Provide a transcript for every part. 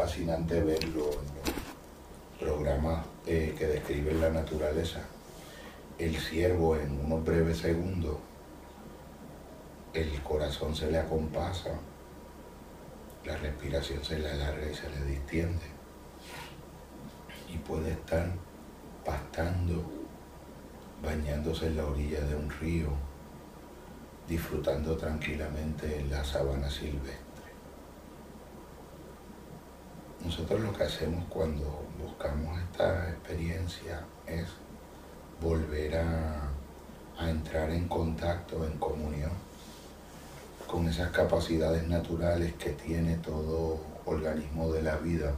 fascinante verlo en los programas eh, que describen la naturaleza. El ciervo en unos breves segundos, el corazón se le acompasa, la respiración se le alarga y se le distiende. Y puede estar pastando, bañándose en la orilla de un río, disfrutando tranquilamente en la sabana silvestre. Nosotros lo que hacemos cuando buscamos esta experiencia es volver a, entrar en contacto, en comunión con esas capacidades naturales que tiene todo organismo de la vida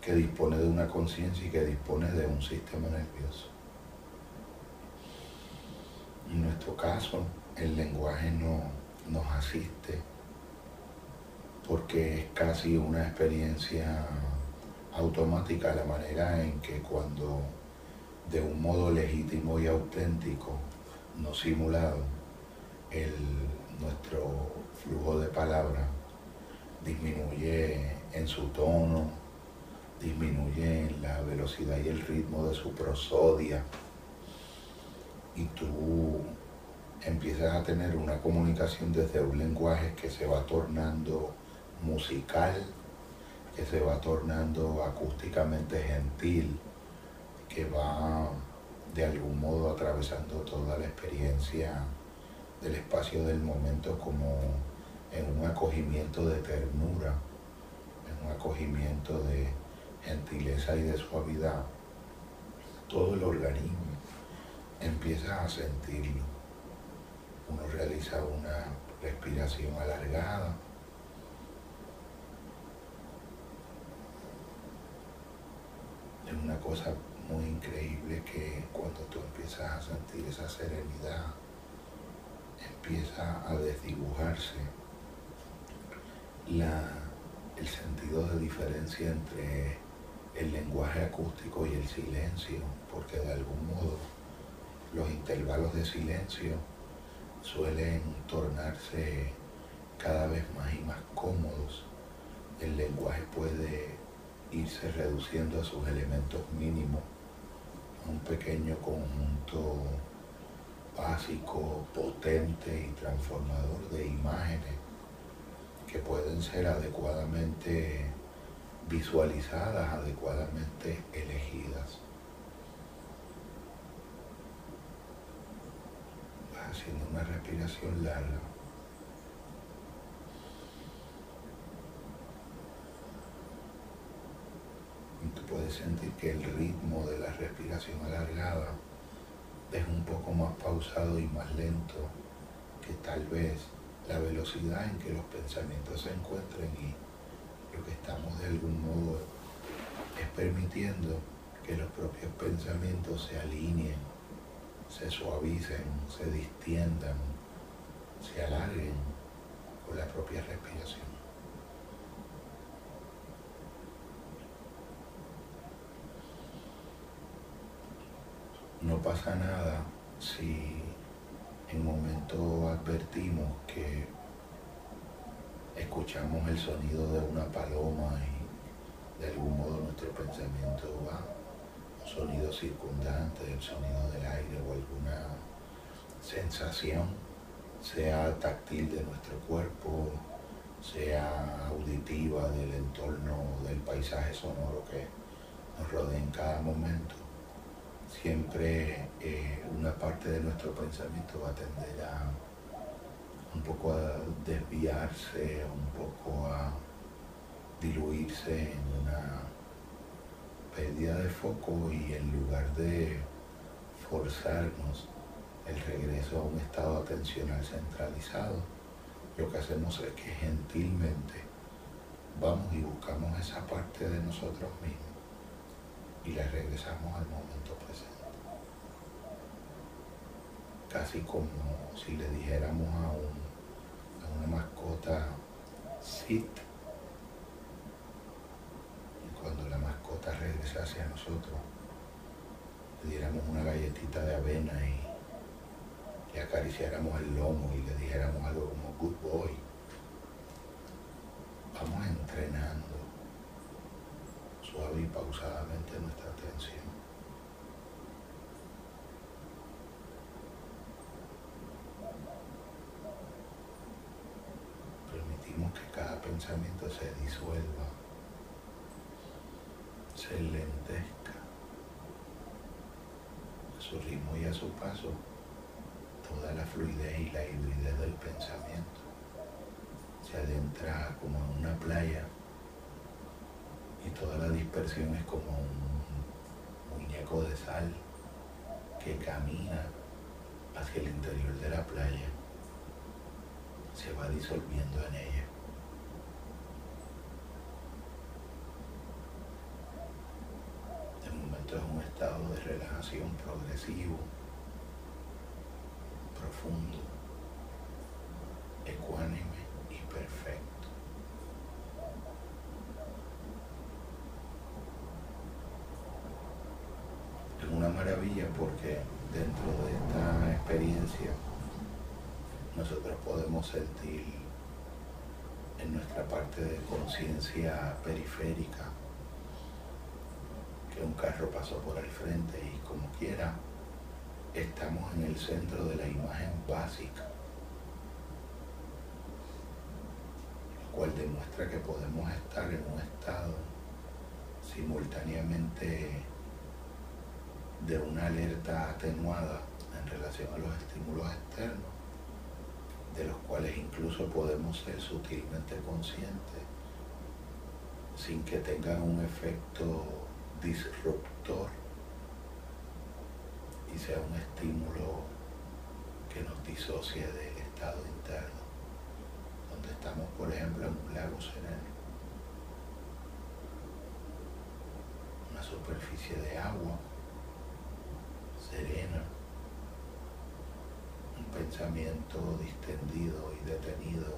que dispone de una conciencia y que dispone de un sistema nervioso. En nuestro caso, el lenguaje no nos asiste porque es casi una experiencia automática la manera en que cuando de un modo legítimo y auténtico, no simulado, el, nuestro flujo de palabra disminuye en su tono, disminuye en la velocidad y el ritmo de su prosodia y tú empiezas a tener una comunicación desde un lenguaje que se va tornando musical, que se va tornando acústicamente gentil, que va de algún modo atravesando toda la experiencia del espacio del momento como en un acogimiento de ternura, en un acogimiento de gentileza y de suavidad. Todo el organismo empieza a sentirlo. Uno realiza una respiración alargada una cosa muy increíble que cuando tú empiezas a sentir esa serenidad, empieza a desdibujarse el sentido de diferencia entre el lenguaje acústico y el silencio, porque de algún modo los intervalos de silencio suelen tornarse cada vez más y más cómodos. El lenguaje puede irse reduciendo a sus elementos mínimos, un pequeño conjunto básico, potente y transformador de imágenes que pueden ser adecuadamente visualizadas, adecuadamente elegidas. haciendo una respiración larga. tú puedes sentir que el ritmo de la respiración alargada es un poco más pausado y más lento que tal vez la velocidad en que los pensamientos se encuentren y lo que estamos de algún modo es permitiendo que los propios pensamientos se alineen, se suavicen, se distiendan, se alarguen con la propia respiración. No pasa nada si en momento advertimos que escuchamos el sonido de una paloma y de algún modo nuestro pensamiento va. Un sonido circundante, el sonido del aire o alguna sensación, sea táctil de nuestro cuerpo, sea auditiva del entorno, del paisaje sonoro que nos rodea en cada momento siempre eh, una parte de nuestro pensamiento va a tender a un poco a desviarse, un poco a diluirse en una pérdida de foco y en lugar de forzarnos el regreso a un estado atencional centralizado, lo que hacemos es que gentilmente vamos y buscamos esa parte de nosotros mismos y la regresamos al momento presente. Casi como si le dijéramos a, a una mascota sit y cuando la mascota regresa hacia nosotros le diéramos una galletita de avena y le acariciáramos el lomo y le dijéramos algo como good boy. Vamos entrenando pausadamente nuestra atención. Permitimos que cada pensamiento se disuelva, se lentezca a su ritmo y a su paso toda la fluidez y la hibridez del pensamiento. Se adentra como en una playa y toda la dispersión es como un muñeco de sal que camina hacia el interior de la playa, se va disolviendo en ella. De momento es un estado de relajación progresivo, profundo, ecuánime y perfecto. Porque dentro de esta experiencia nosotros podemos sentir en nuestra parte de conciencia periférica que un carro pasó por el frente y como quiera estamos en el centro de la imagen básica, lo cual demuestra que podemos estar en un estado simultáneamente de una alerta atenuada en relación a los estímulos externos, de los cuales incluso podemos ser sutilmente conscientes sin que tengan un efecto disruptor y sea un estímulo que nos disocie del estado interno, donde estamos, por ejemplo, en un lago sereno, una superficie de agua un pensamiento distendido y detenido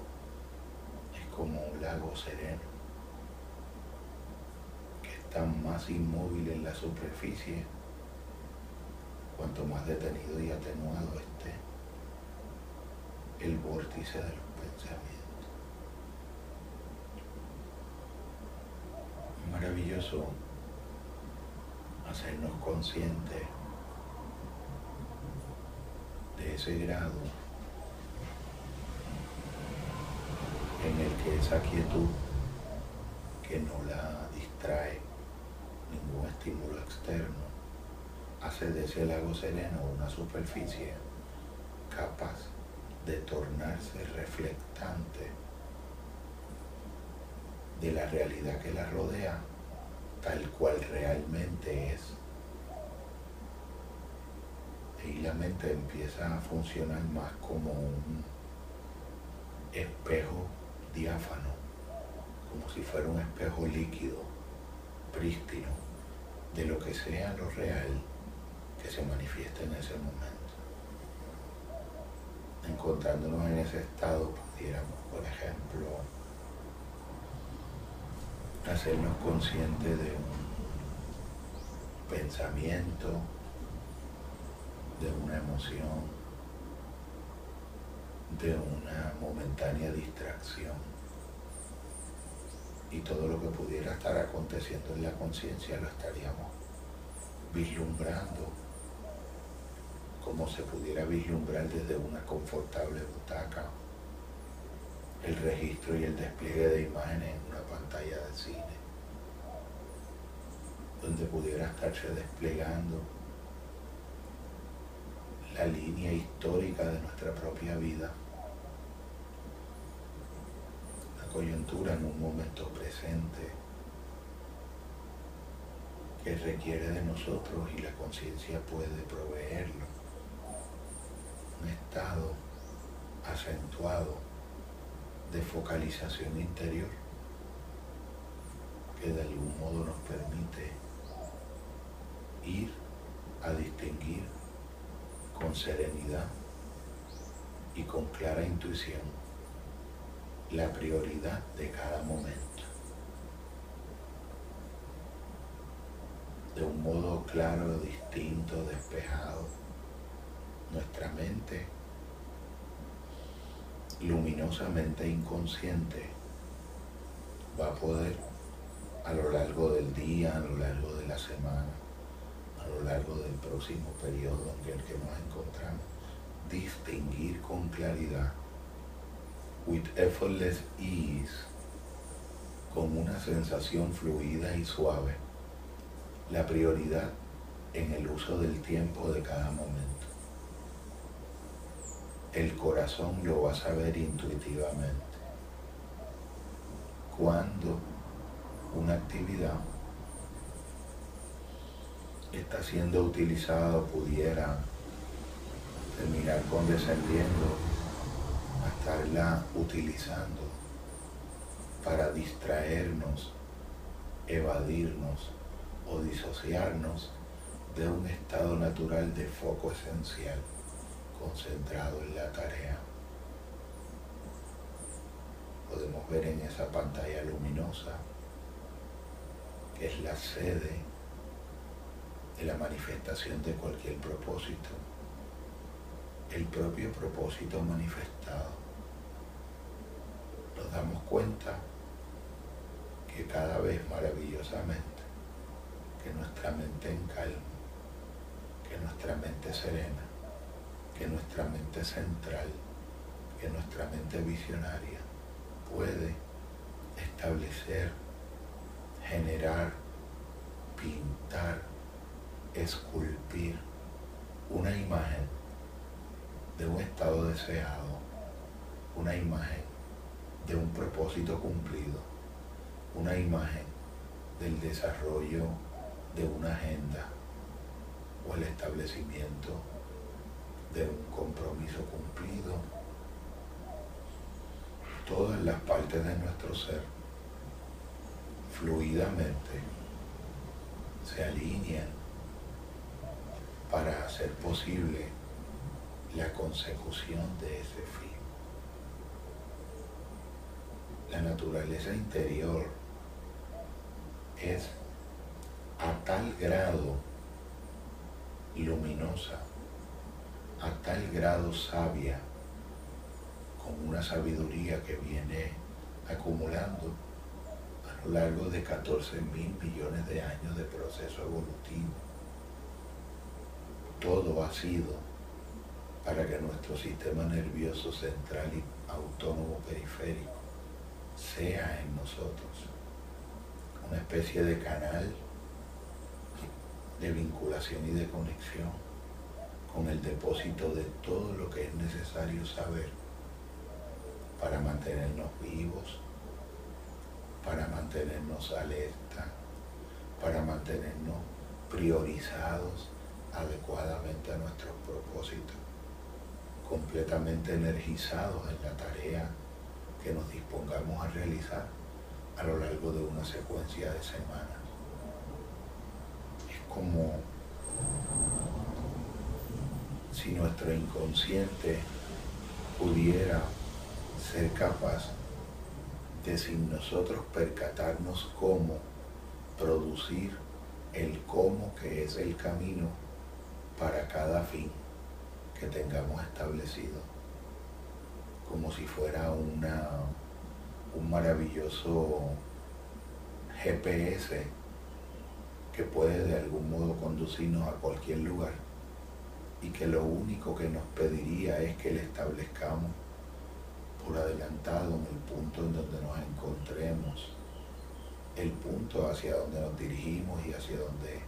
es como un lago sereno que está más inmóvil en la superficie cuanto más detenido y atenuado esté el vórtice de los pensamientos. Maravilloso hacernos conscientes ese grado en el que esa quietud que no la distrae ningún estímulo externo hace de ese lago sereno una superficie capaz de tornarse reflectante de la realidad que la rodea tal cual realmente es empieza a funcionar más como un espejo diáfano, como si fuera un espejo líquido, prístino, de lo que sea lo real que se manifiesta en ese momento. Encontrándonos en ese estado, pudiéramos, por ejemplo, hacernos conscientes de un pensamiento, de una emoción, de una momentánea distracción. Y todo lo que pudiera estar aconteciendo en la conciencia lo estaríamos vislumbrando como se pudiera vislumbrar desde una confortable butaca el registro y el despliegue de imágenes en una pantalla de cine, donde pudiera estarse desplegando la línea histórica de nuestra propia vida, la coyuntura en un momento presente que requiere de nosotros y la conciencia puede proveerlo. Un estado acentuado de focalización interior que de algún modo nos permite ir a distinguir con serenidad y con clara intuición la prioridad de cada momento. De un modo claro, distinto, despejado, nuestra mente luminosamente inconsciente va a poder a lo largo del día, a lo largo de la semana, a lo largo del próximo periodo en el que nos encontramos, distinguir con claridad, with effortless ease, con una sensación fluida y suave, la prioridad en el uso del tiempo de cada momento. El corazón lo va a saber intuitivamente. Cuando una actividad está siendo utilizada o pudiera terminar condescendiendo a estarla utilizando para distraernos, evadirnos o disociarnos de un estado natural de foco esencial concentrado en la tarea. Podemos ver en esa pantalla luminosa que es la sede de la manifestación de cualquier propósito, el propio propósito manifestado. Nos damos cuenta que cada vez maravillosamente, que nuestra mente en calma, que nuestra mente serena, que nuestra mente central, que nuestra mente visionaria puede establecer, generar, pintar, esculpir una imagen de un estado deseado, una imagen de un propósito cumplido, una imagen del desarrollo de una agenda o el establecimiento de un compromiso cumplido. Todas las partes de nuestro ser fluidamente se alinean para hacer posible la consecución de ese fin. La naturaleza interior es a tal grado luminosa, a tal grado sabia, con una sabiduría que viene acumulando a lo largo de 14 mil millones de años de proceso evolutivo. Todo ha sido para que nuestro sistema nervioso central y autónomo periférico sea en nosotros una especie de canal de vinculación y de conexión con el depósito de todo lo que es necesario saber para mantenernos vivos, para mantenernos alerta, para mantenernos priorizados adecuadamente a nuestros propósitos, completamente energizados en la tarea que nos dispongamos a realizar a lo largo de una secuencia de semanas. Como si nuestro inconsciente pudiera ser capaz de sin nosotros percatarnos cómo producir el cómo que es el camino para cada fin que tengamos establecido, como si fuera una, un maravilloso GPS que puede de algún modo conducirnos a cualquier lugar y que lo único que nos pediría es que le establezcamos por adelantado en el punto en donde nos encontremos, el punto hacia donde nos dirigimos y hacia donde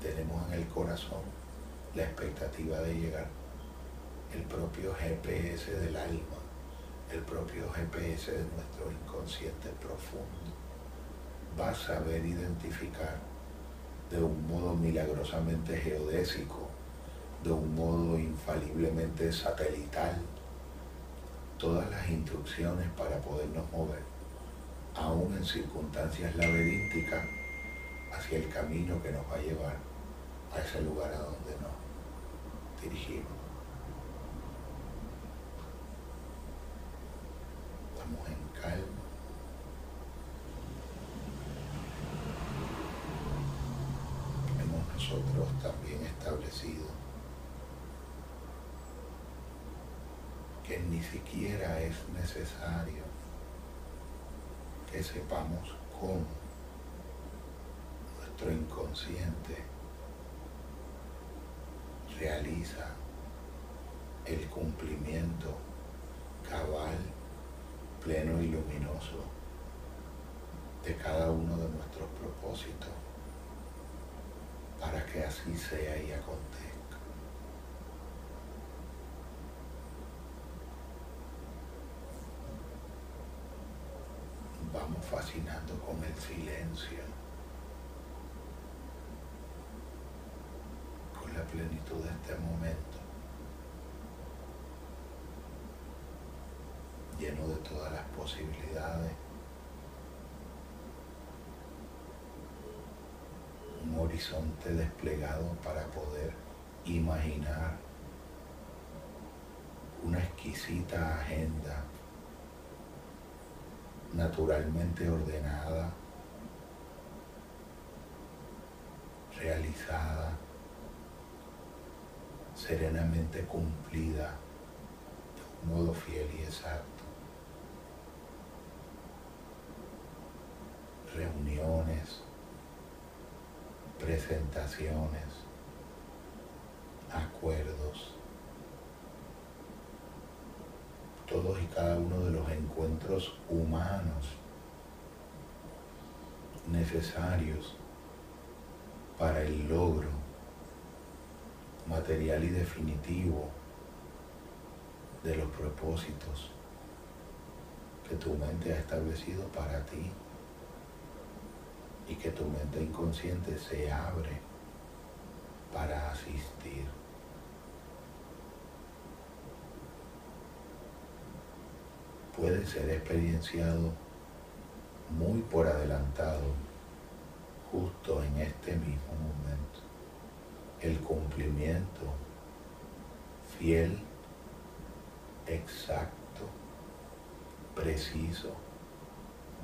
tenemos en el corazón la expectativa de llegar, el propio GPS del alma, el propio GPS de nuestro inconsciente profundo, va a saber identificar de un modo milagrosamente geodésico, de un modo infaliblemente satelital, todas las instrucciones para podernos mover, aún en circunstancias laberínticas, hacia el camino que nos va a llevar a ese lugar a donde nos dirigimos. Estamos en calma. nosotros también establecido que ni siquiera es necesario que sepamos cómo consciente realiza el cumplimiento cabal, pleno y luminoso de cada uno de nuestros propósitos para que así sea y acontezca. Vamos fascinando con el silencio, con la plenitud de este momento, lleno de todas las posibilidades. Horizonte desplegado para poder imaginar una exquisita agenda naturalmente ordenada, realizada, serenamente cumplida de un modo fiel y exacto. Reuniones, presentaciones, acuerdos, todos y cada uno de los encuentros humanos necesarios para el logro material y definitivo de los propósitos que tu mente ha establecido para ti y que tu mente inconsciente se abre para asistir. Puede ser experienciado muy por adelantado justo en este mismo momento. El cumplimiento fiel, exacto, preciso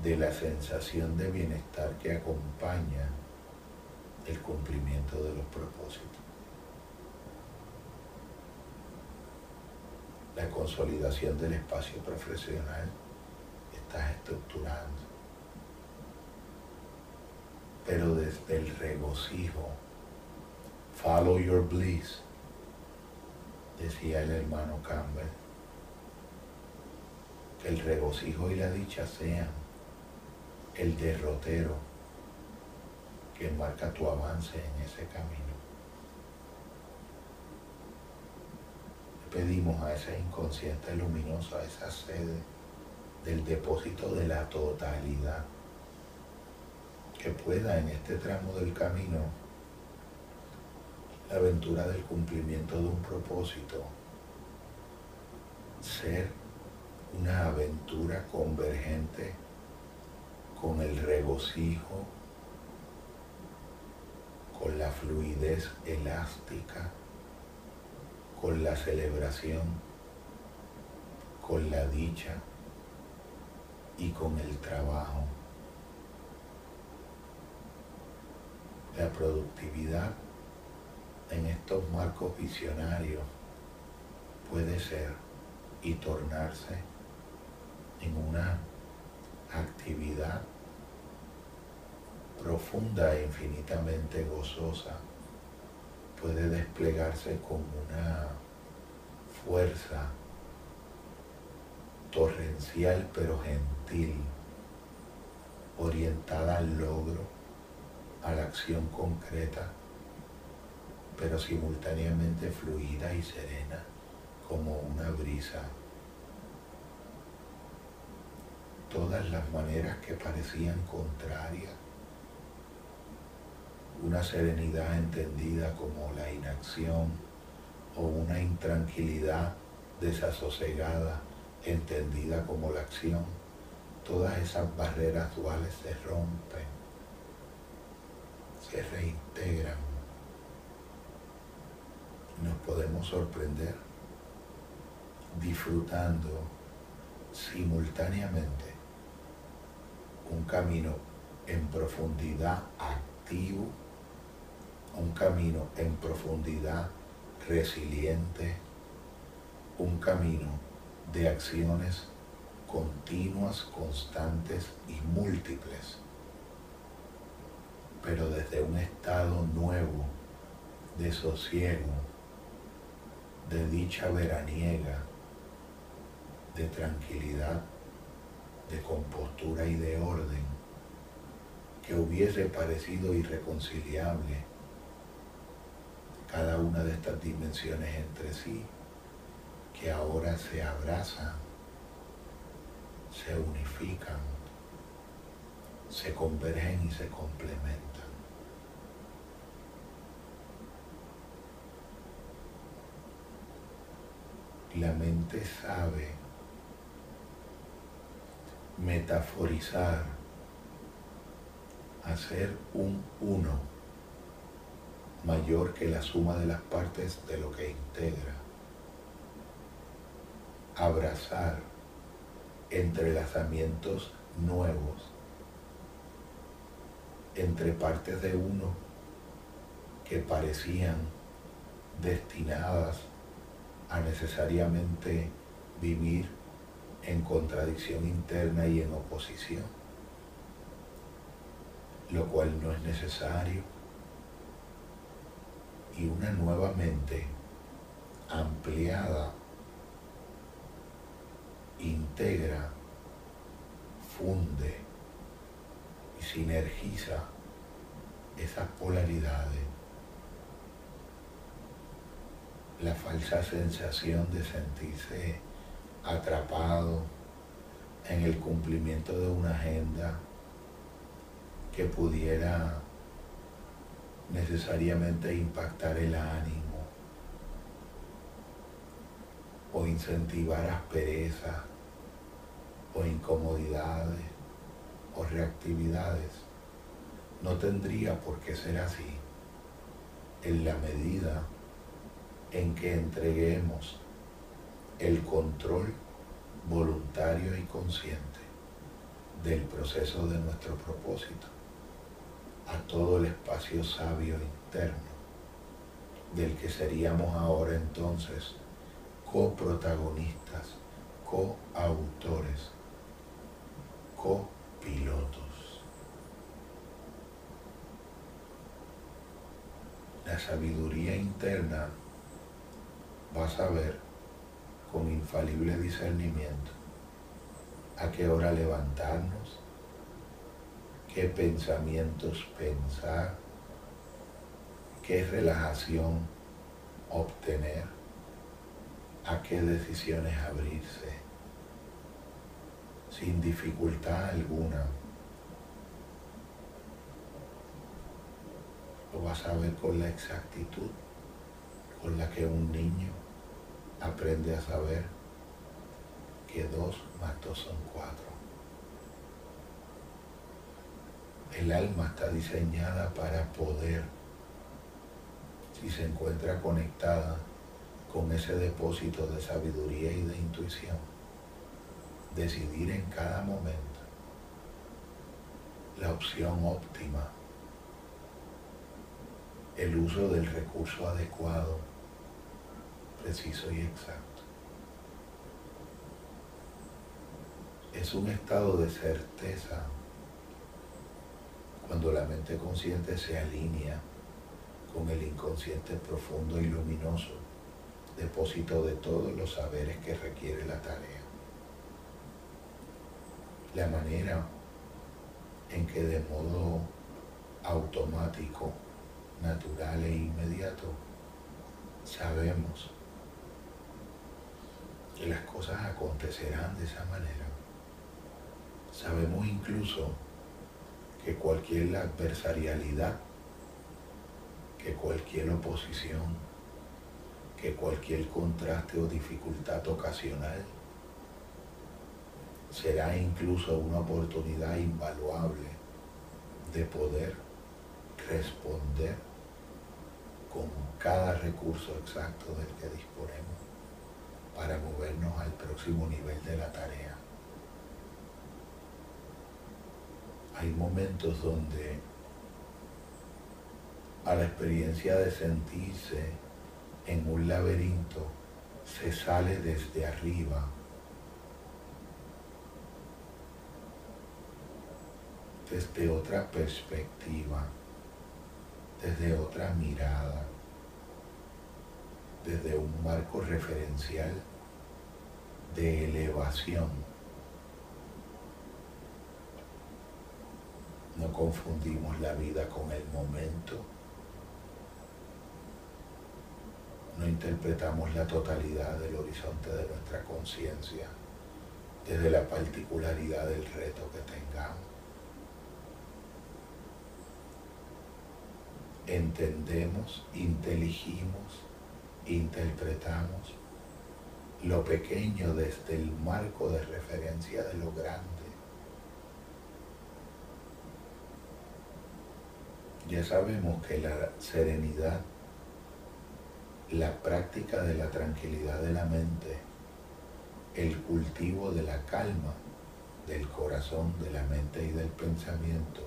de la sensación de bienestar que acompaña el cumplimiento de los propósitos. La consolidación del espacio profesional estás estructurando, pero desde el regocijo, follow your bliss, decía el hermano Campbell, que el regocijo y la dicha sean el derrotero que marca tu avance en ese camino. pedimos a ese inconsciente luminoso, a esa sede del depósito de la totalidad, que pueda en este tramo del camino la aventura del cumplimiento de un propósito ser una aventura convergente con el regocijo, con la fluidez elástica, con la celebración, con la dicha y con el trabajo. La productividad en estos marcos visionarios puede ser y tornarse en una actividad profunda e infinitamente gozosa. Puede desplegarse con una fuerza torrencial pero gentil, orientada al logro, a la acción concreta, pero simultáneamente fluida y serena como una brisa. Todas las maneras que parecían contrarias una serenidad entendida como la inacción o una intranquilidad desasosegada entendida como la acción, todas esas barreras duales se rompen, se reintegran. Nos podemos sorprender disfrutando simultáneamente un camino en profundidad activo un camino en profundidad resiliente, un camino de acciones continuas, constantes y múltiples pero desde un estado nuevo de sosiego, de dicha veraniega, de tranquilidad, de compostura y de orden, que hubiese parecido irreconciliable cada una de estas dimensiones entre sí, que ahora se abrazan, se unifican, se convergen y se complementan. La mente sabe metaforizar, hacer un uno mayor que la suma de las partes de lo que integra. Abrazar entrelazamientos nuevos entre partes de uno que parecían destinadas a necesariamente vivir en contradicción interna y en oposición, lo cual no es necesario. Y una nueva mente ampliada integra, funde y sinergiza esas polaridades. La falsa sensación de sentirse atrapado en el cumplimiento de una agenda que pudiera necesariamente impactar el ánimo o incentivar aspereza o incomodidades o reactividades. No tendría por qué ser así en la medida en que entreguemos el control voluntario y consciente del proceso de nuestro propósito a todo el espacio sabio interno del que seríamos ahora entonces coprotagonistas, coautores, copilotos. La sabiduría interna va a saber con infalible discernimiento a qué hora levantarnos, qué pensamientos pensar, qué relajación obtener, a qué decisiones abrirse sin dificultad alguna. Lo vas a ver con la exactitud con la que un niño aprende a saber que dos más dos son cuatro. El alma está diseñada para poder, si se encuentra conectada con ese depósito de sabiduría y de intuición, decidir en cada momento la opción óptima, el uso del recurso adecuado, preciso y exacto. Es un estado de certeza cuando la mente consciente se alinea con el inconsciente profundo y luminoso, depósito de todos los saberes que requiere la tarea la manera en que de modo automático, natural e inmediato sabemos que las cosas acontecerán de esa manera. Sabemos incluso que cualquier adversarialidad, que cualquier oposición, que cualquier contraste o dificultad ocasional será incluso una oportunidad invaluable de poder responder con cada recurso exacto del que disponemos para movernos al próximo nivel de la tarea. Hay momentos donde a la experiencia de sentirse en un laberinto se sale desde arriba desde otra perspectiva desde otra mirada, desde un marco referencial de elevación. No confundimos la vida con el momento. No interpretamos la totalidad del horizonte de nuestra conciencia desde la particularidad del reto que tengamos. Entendemos, inteligimos, interpretamos lo pequeño desde el marco de referencia de lo grande. Ya sabemos que la serenidad, la práctica de la tranquilidad de la mente, el cultivo de la calma del corazón, de la mente y del pensamiento,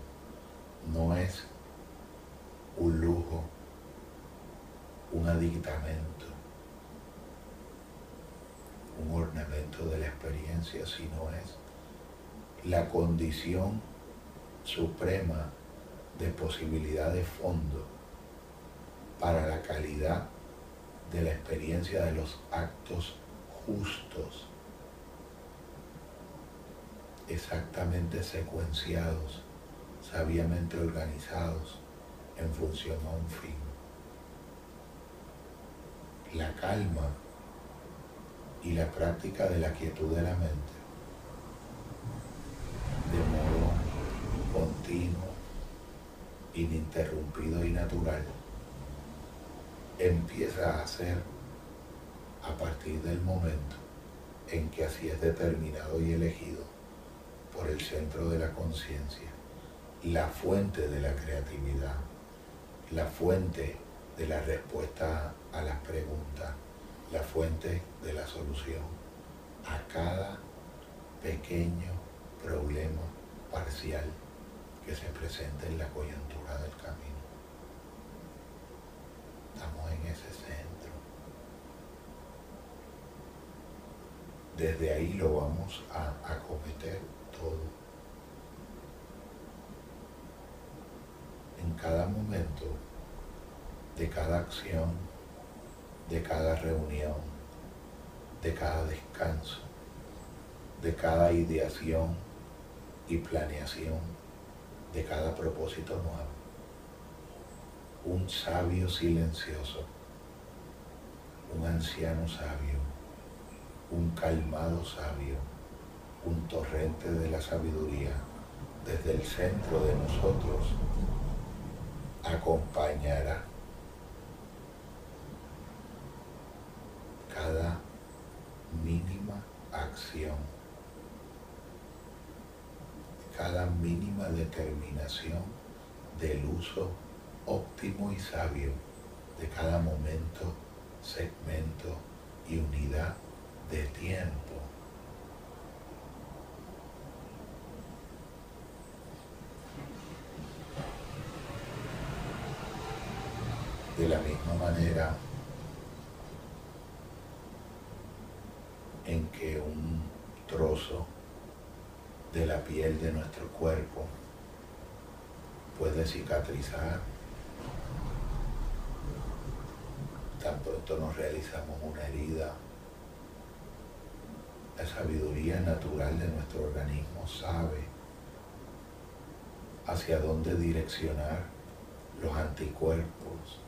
no es un lujo, un aditamento, un ornamento de la experiencia, sino es la condición suprema de posibilidad de fondo para la calidad de la experiencia de los actos justos, exactamente secuenciados, sabiamente organizados en función a un fin. La calma y la práctica de la quietud de la mente. De modo continuo, ininterrumpido y natural, empieza a ser a partir del momento en que así es determinado y elegido por el centro de la conciencia, la fuente de la creatividad, la fuente de la respuesta a las preguntas, la fuente de la solución a cada pequeño problema parcial que se presente en la coyuntura del camino. Estamos en ese centro. Desde ahí lo vamos a acometer todo. En cada momento de cada acción, de cada reunión, de cada descanso, de cada ideación y planeación, de cada propósito nuevo. Un sabio silencioso, un anciano sabio, un calmado sabio, un torrente de la sabiduría desde el centro de nosotros acompañará cada mínima acción, cada mínima determinación del uso óptimo y sabio de cada momento, segmento y unidad de tiempo. De la misma manera en que un trozo de la piel de nuestro cuerpo puede cicatrizar tan pronto nos realizamos una herida. La sabiduría natural de nuestro organismo sabe hacia dónde direccionar los anticuerpos,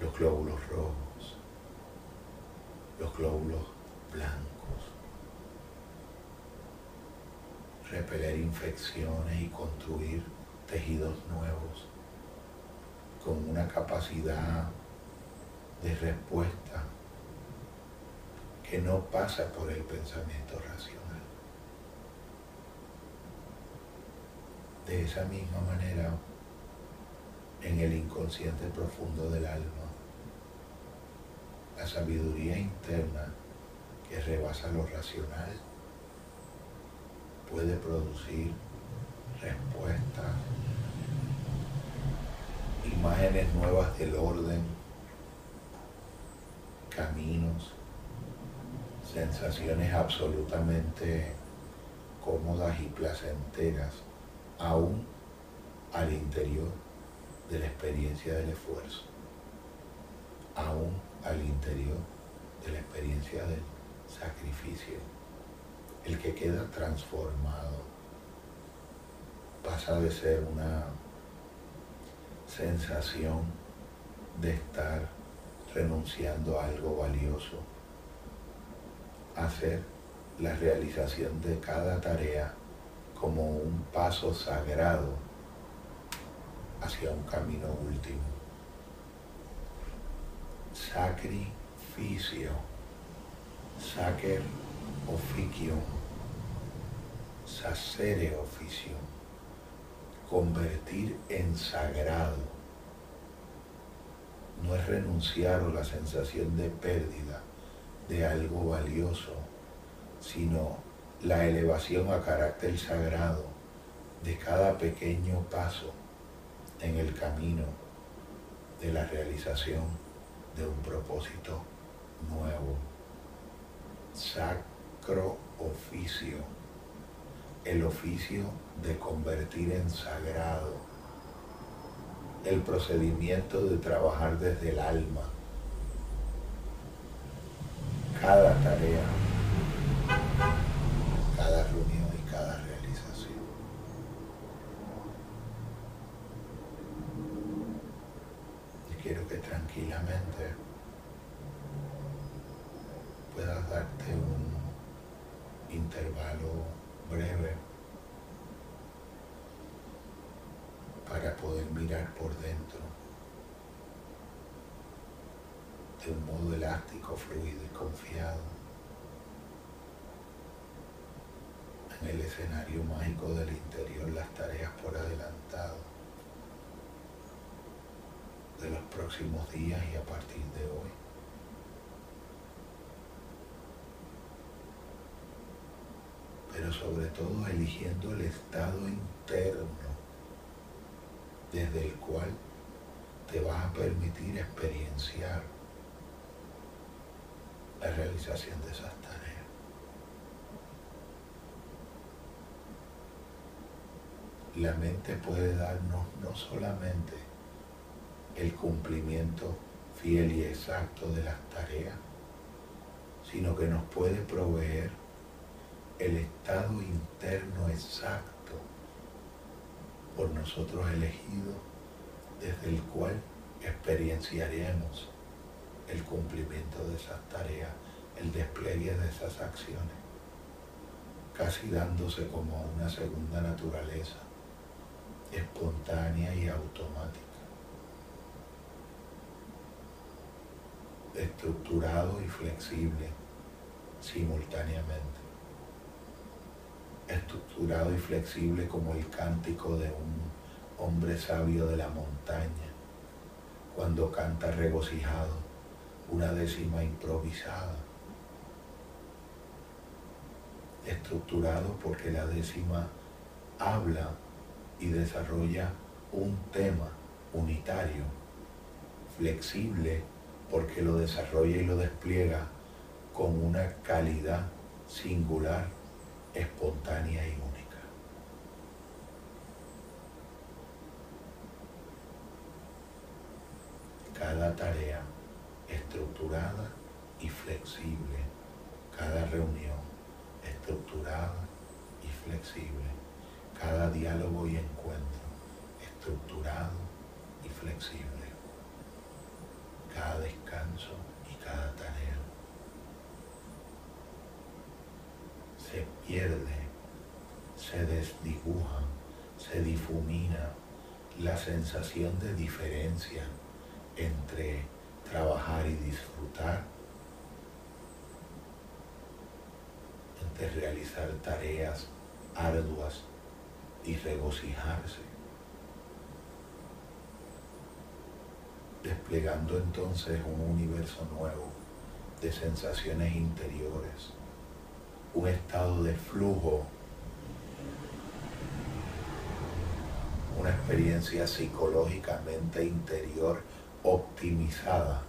los glóbulos rojos, los glóbulos blancos, repeler infecciones y construir tejidos nuevos con una capacidad de respuesta que no pasa por el pensamiento racional. De esa misma manera, en el inconsciente profundo del alma, la sabiduría interna que rebasa lo racional puede producir respuestas, imágenes nuevas del orden, caminos, sensaciones absolutamente cómodas y placenteras, aún al interior de la experiencia del esfuerzo, aún al interior de la experiencia del sacrificio. El que queda transformado pasa de ser una sensación de estar renunciando a algo valioso a ser la realización de cada tarea como un paso sagrado hacia un camino último. Sacrificio, sacer oficio, sacere oficio, convertir en sagrado. No es renunciar o la sensación de pérdida de algo valioso, sino la elevación a carácter sagrado de cada pequeño paso en el camino de la realización de un propósito nuevo. Oficio, el oficio de convertir en sagrado, el procedimiento de trabajar desde el alma, cada tarea cada reunión y cada realización. Y quiero que tranquilamente puedas darte un intervalo breve para poder mirar por dentro de un modo elástico, fluido y confiado. en el escenario mágico del interior las tareas por adelantado de los próximos días y a partir de hoy. Pero sobre todo eligiendo el estado interno desde el cual te vas a permitir experienciar la realización de esas tareas. la mente puede darnos no solamente el cumplimiento fiel y exacto de las tareas, sino que nos puede proveer el estado interno exacto por nosotros elegido, desde el cual experienciaremos el cumplimiento de esas tareas, el despliegue de esas acciones, casi dándose como una segunda naturaleza espontánea y automática. Estructurado y flexible simultáneamente. Estructurado y flexible como el cántico de un hombre sabio de la montaña, cuando canta regocijado una décima improvisada. Estructurado porque la décima habla y desarrolla un tema unitario, flexible, porque lo desarrolla y lo despliega con una calidad singular, espontánea y única. Cada tarea estructurada y flexible, cada reunión estructurada y flexible. Cada diálogo y encuentro estructurado y flexible, cada descanso y cada tarea. Se pierde, se desdibuja, se difumina la sensación de diferencia entre trabajar y disfrutar, entre realizar tareas arduas y regocijarse. Desplegando entonces un universo nuevo de sensaciones interiores, un estado de flujo, una experiencia psicológicamente interior optimizada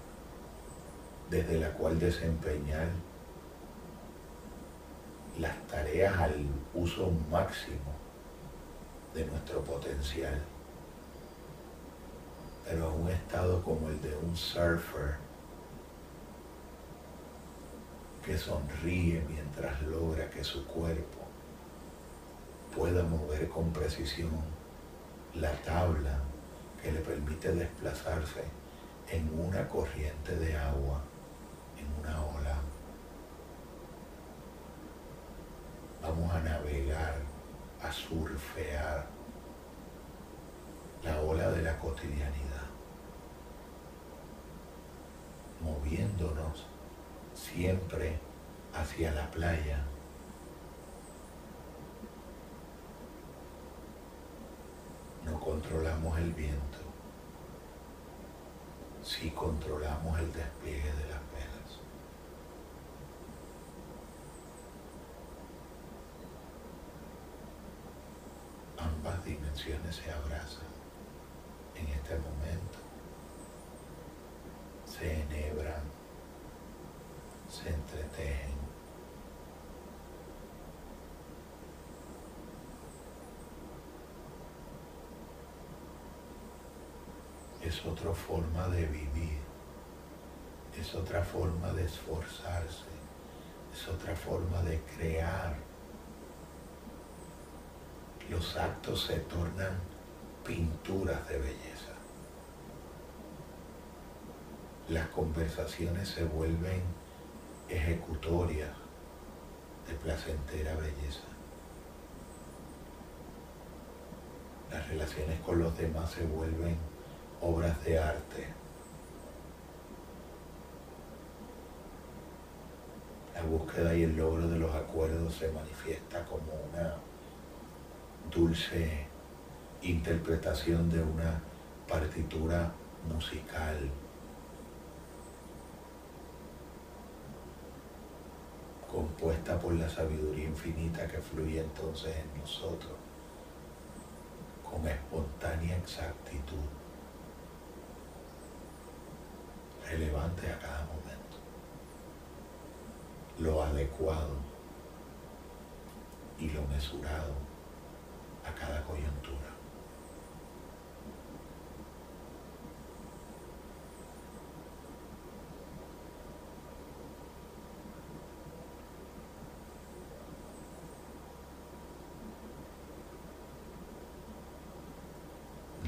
desde la cual desempeñar las tareas al uso máximo de nuestro potencial. pero un estado como el de un surfer que sonríe mientras logra que su cuerpo pueda mover con precisión la tabla que le permite desplazarse en una corriente de agua, en una ola. Vamos a navegar, a surfear la ola de la cotidianidad, moviéndonos siempre hacia la playa. No controlamos el viento, si controlamos el despliegue de las velas. Ambas dimensiones se abrazan en este momento, se enhebran, se entretejen. Es otra forma de vivir, es otra forma de esforzarse, es otra forma de crear. Los actos se tornan pinturas de belleza. Las conversaciones se vuelven ejecutorias de placentera belleza. Las relaciones con los demás se vuelven obras de arte. La búsqueda y el logro de los acuerdos se manifiesta como una dulce interpretación de una partitura musical. compuesta por la sabiduría infinita que fluye entonces en nosotros con espontánea exactitud, relevante a cada momento, lo adecuado y lo mesurado a cada coyuntura.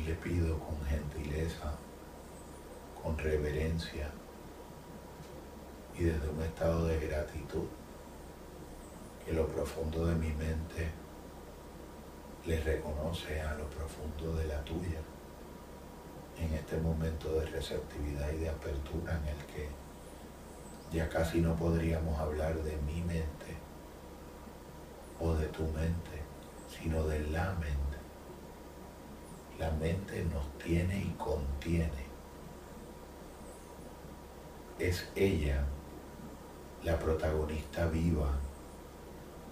le pido con gentileza, con reverencia y desde un estado de gratitud que lo profundo de mi mente le reconoce a lo profundo de la tuya en este momento de receptividad y de apertura en el que ya casi no podríamos hablar de mi mente o de tu mente, sino de la mente la mente nos tiene y contiene. Es ella la protagonista viva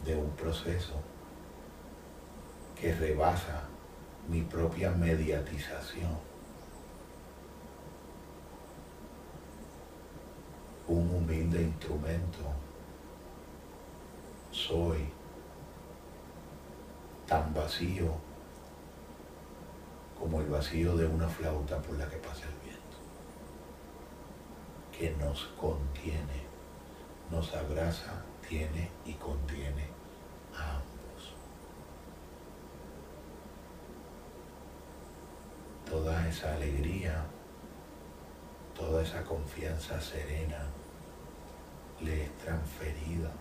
de un proceso que rebasa mi propia mediatización. Un humilde instrumento soy tan vacío como el vacío de una flauta por la que pasa el viento, que nos contiene, nos abraza, tiene y contiene a ambos. Toda esa alegría, toda esa confianza serena le es transferida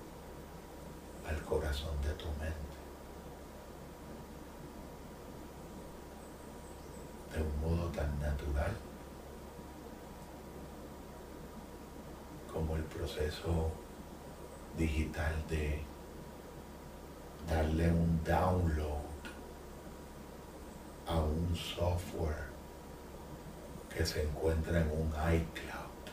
al corazón de tu mente. de un modo tan natural como el proceso digital de darle un download a un software que se encuentra en un iCloud.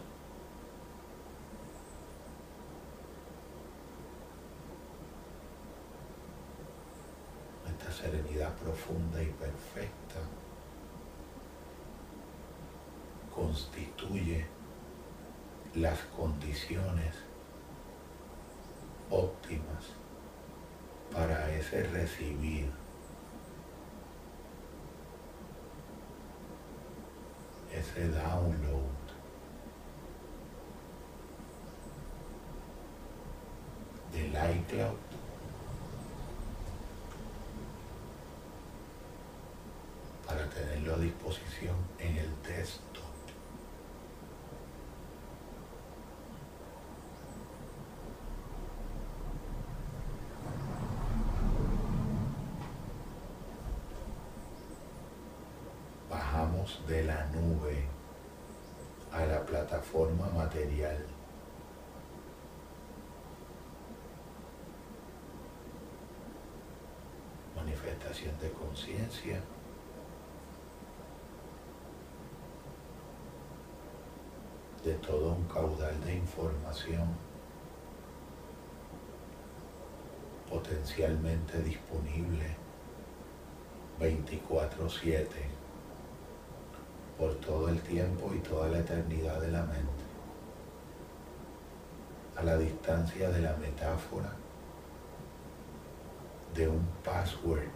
Esta serenidad profunda y perfecta constituye las condiciones óptimas para ese recibir ese download del iCloud para tenerlo a disposición en el texto. Bajamos de la nube a la plataforma material. Manifestación de conciencia. de todo un caudal de información potencialmente disponible 24/7 por todo el tiempo y toda la eternidad de la mente, la distancia de la metáfora de un password,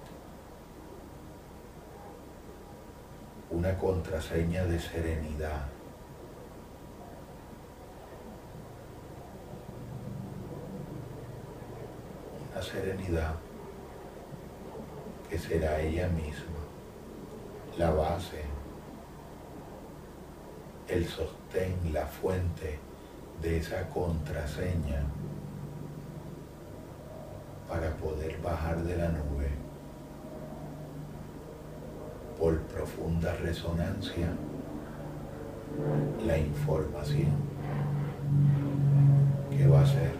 una contraseña de serenidad. Serenidad que será ella misma la base, el sostén, la fuente de esa contraseña para poder bajar de la nube por profunda resonancia la información que va a ser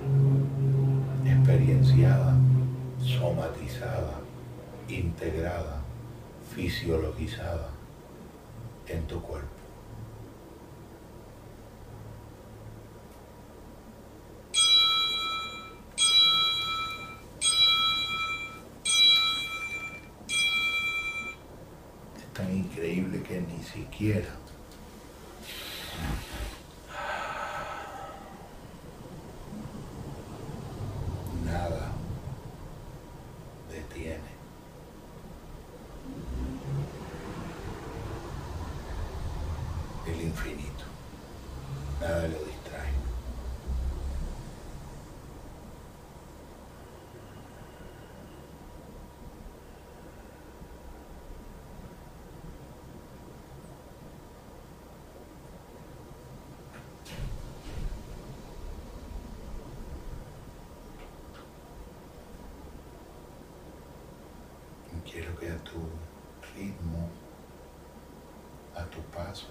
experienciada, somatizada, integrada, fisiologizada en tu cuerpo. Que ni siquiera a tu ritmo, a tu paso,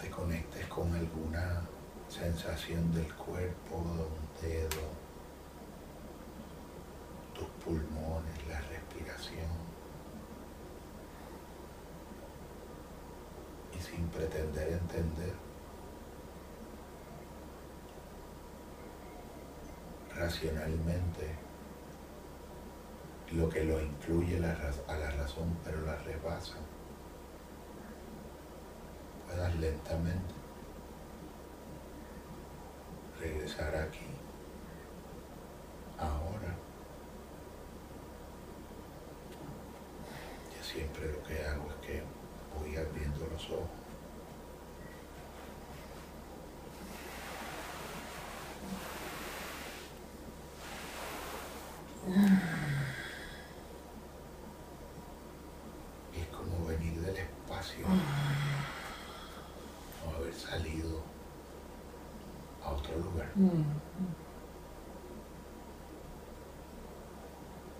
te conectes con alguna sensación del cuerpo, de un dedo, tus pulmones, la respiración. Y sin pretender entender, racionalmente lo que lo incluye a la razón, pero la rebasa. Puedas lentamente regresar aquí, ahora. Yo siempre lo que hago es que voy abriendo los ojos.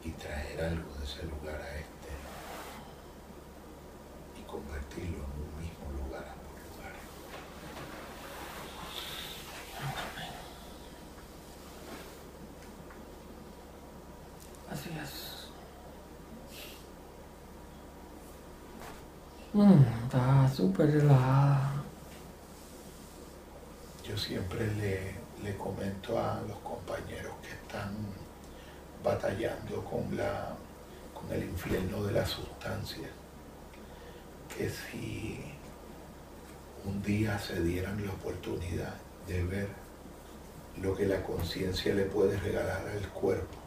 Y traer algo de ese lugar a este y convertirlo en un mismo lugar, ambos lugares. Es. Mm, está súper relajada. Yo siempre le le comento a los compañeros que están batallando con, la, con el infierno de la sustancia, que si un día se dieran la oportunidad de ver lo que la conciencia le puede regalar al cuerpo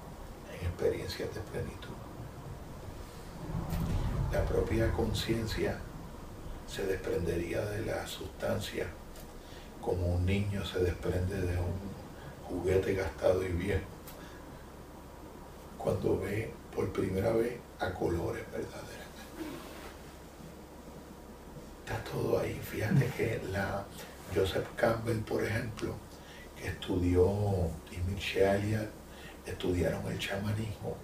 experiencias de plenitud, la propia conciencia se desprendería de la sustancia como un niño se desprende de un juguete gastado y viejo cuando ve por primera vez a colores verdaderamente. Está todo ahí. Fíjate que la Joseph Campbell, por ejemplo, que estudió y Michelle estudiaron el chamanismo,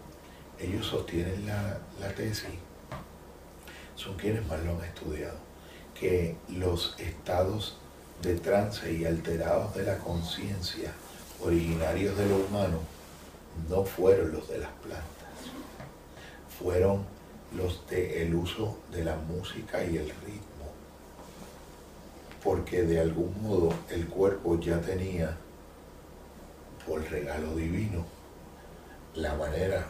ellos sostienen la, la tesis, son quienes más lo han estudiado, que los estados de trance y alterados de la conciencia originarios de lo humano no fueron los de las plantas, fueron los del el uso de la música y el ritmo, porque de algún modo el cuerpo ya tenía, por regalo divino, la manera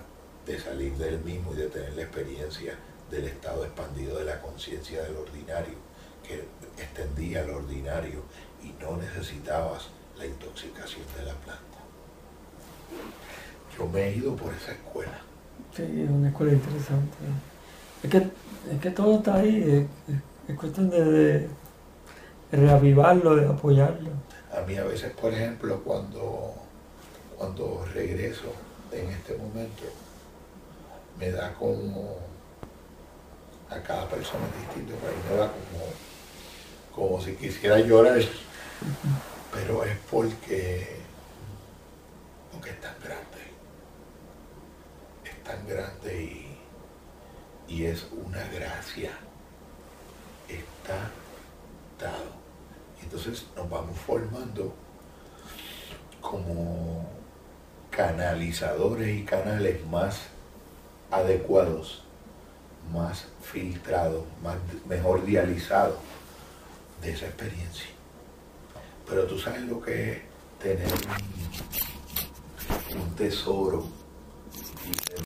de salir del mismo y de tener la experiencia del estado expandido de la conciencia del ordinario, que extendía lo ordinario y no necesitabas la intoxicación de la planta. Yo me he ido por esa escuela. Sí, es una escuela interesante. Es que, es que todo está ahí, es, cuestión de, reavivarlo, de apoyarlo. A mí a veces, por ejemplo, cuando, cuando regreso en este momento, me da como, a cada persona distinto, me da como, como si quisiera llorar, pero es porque, porque es tan grande tan grande y, y es una gracia. Está dado. Entonces nos vamos formando como canalizadores y canales más adecuados, más filtrados, más, mejor dializados de esa experiencia. Pero tú sabes lo que es tener un tesoro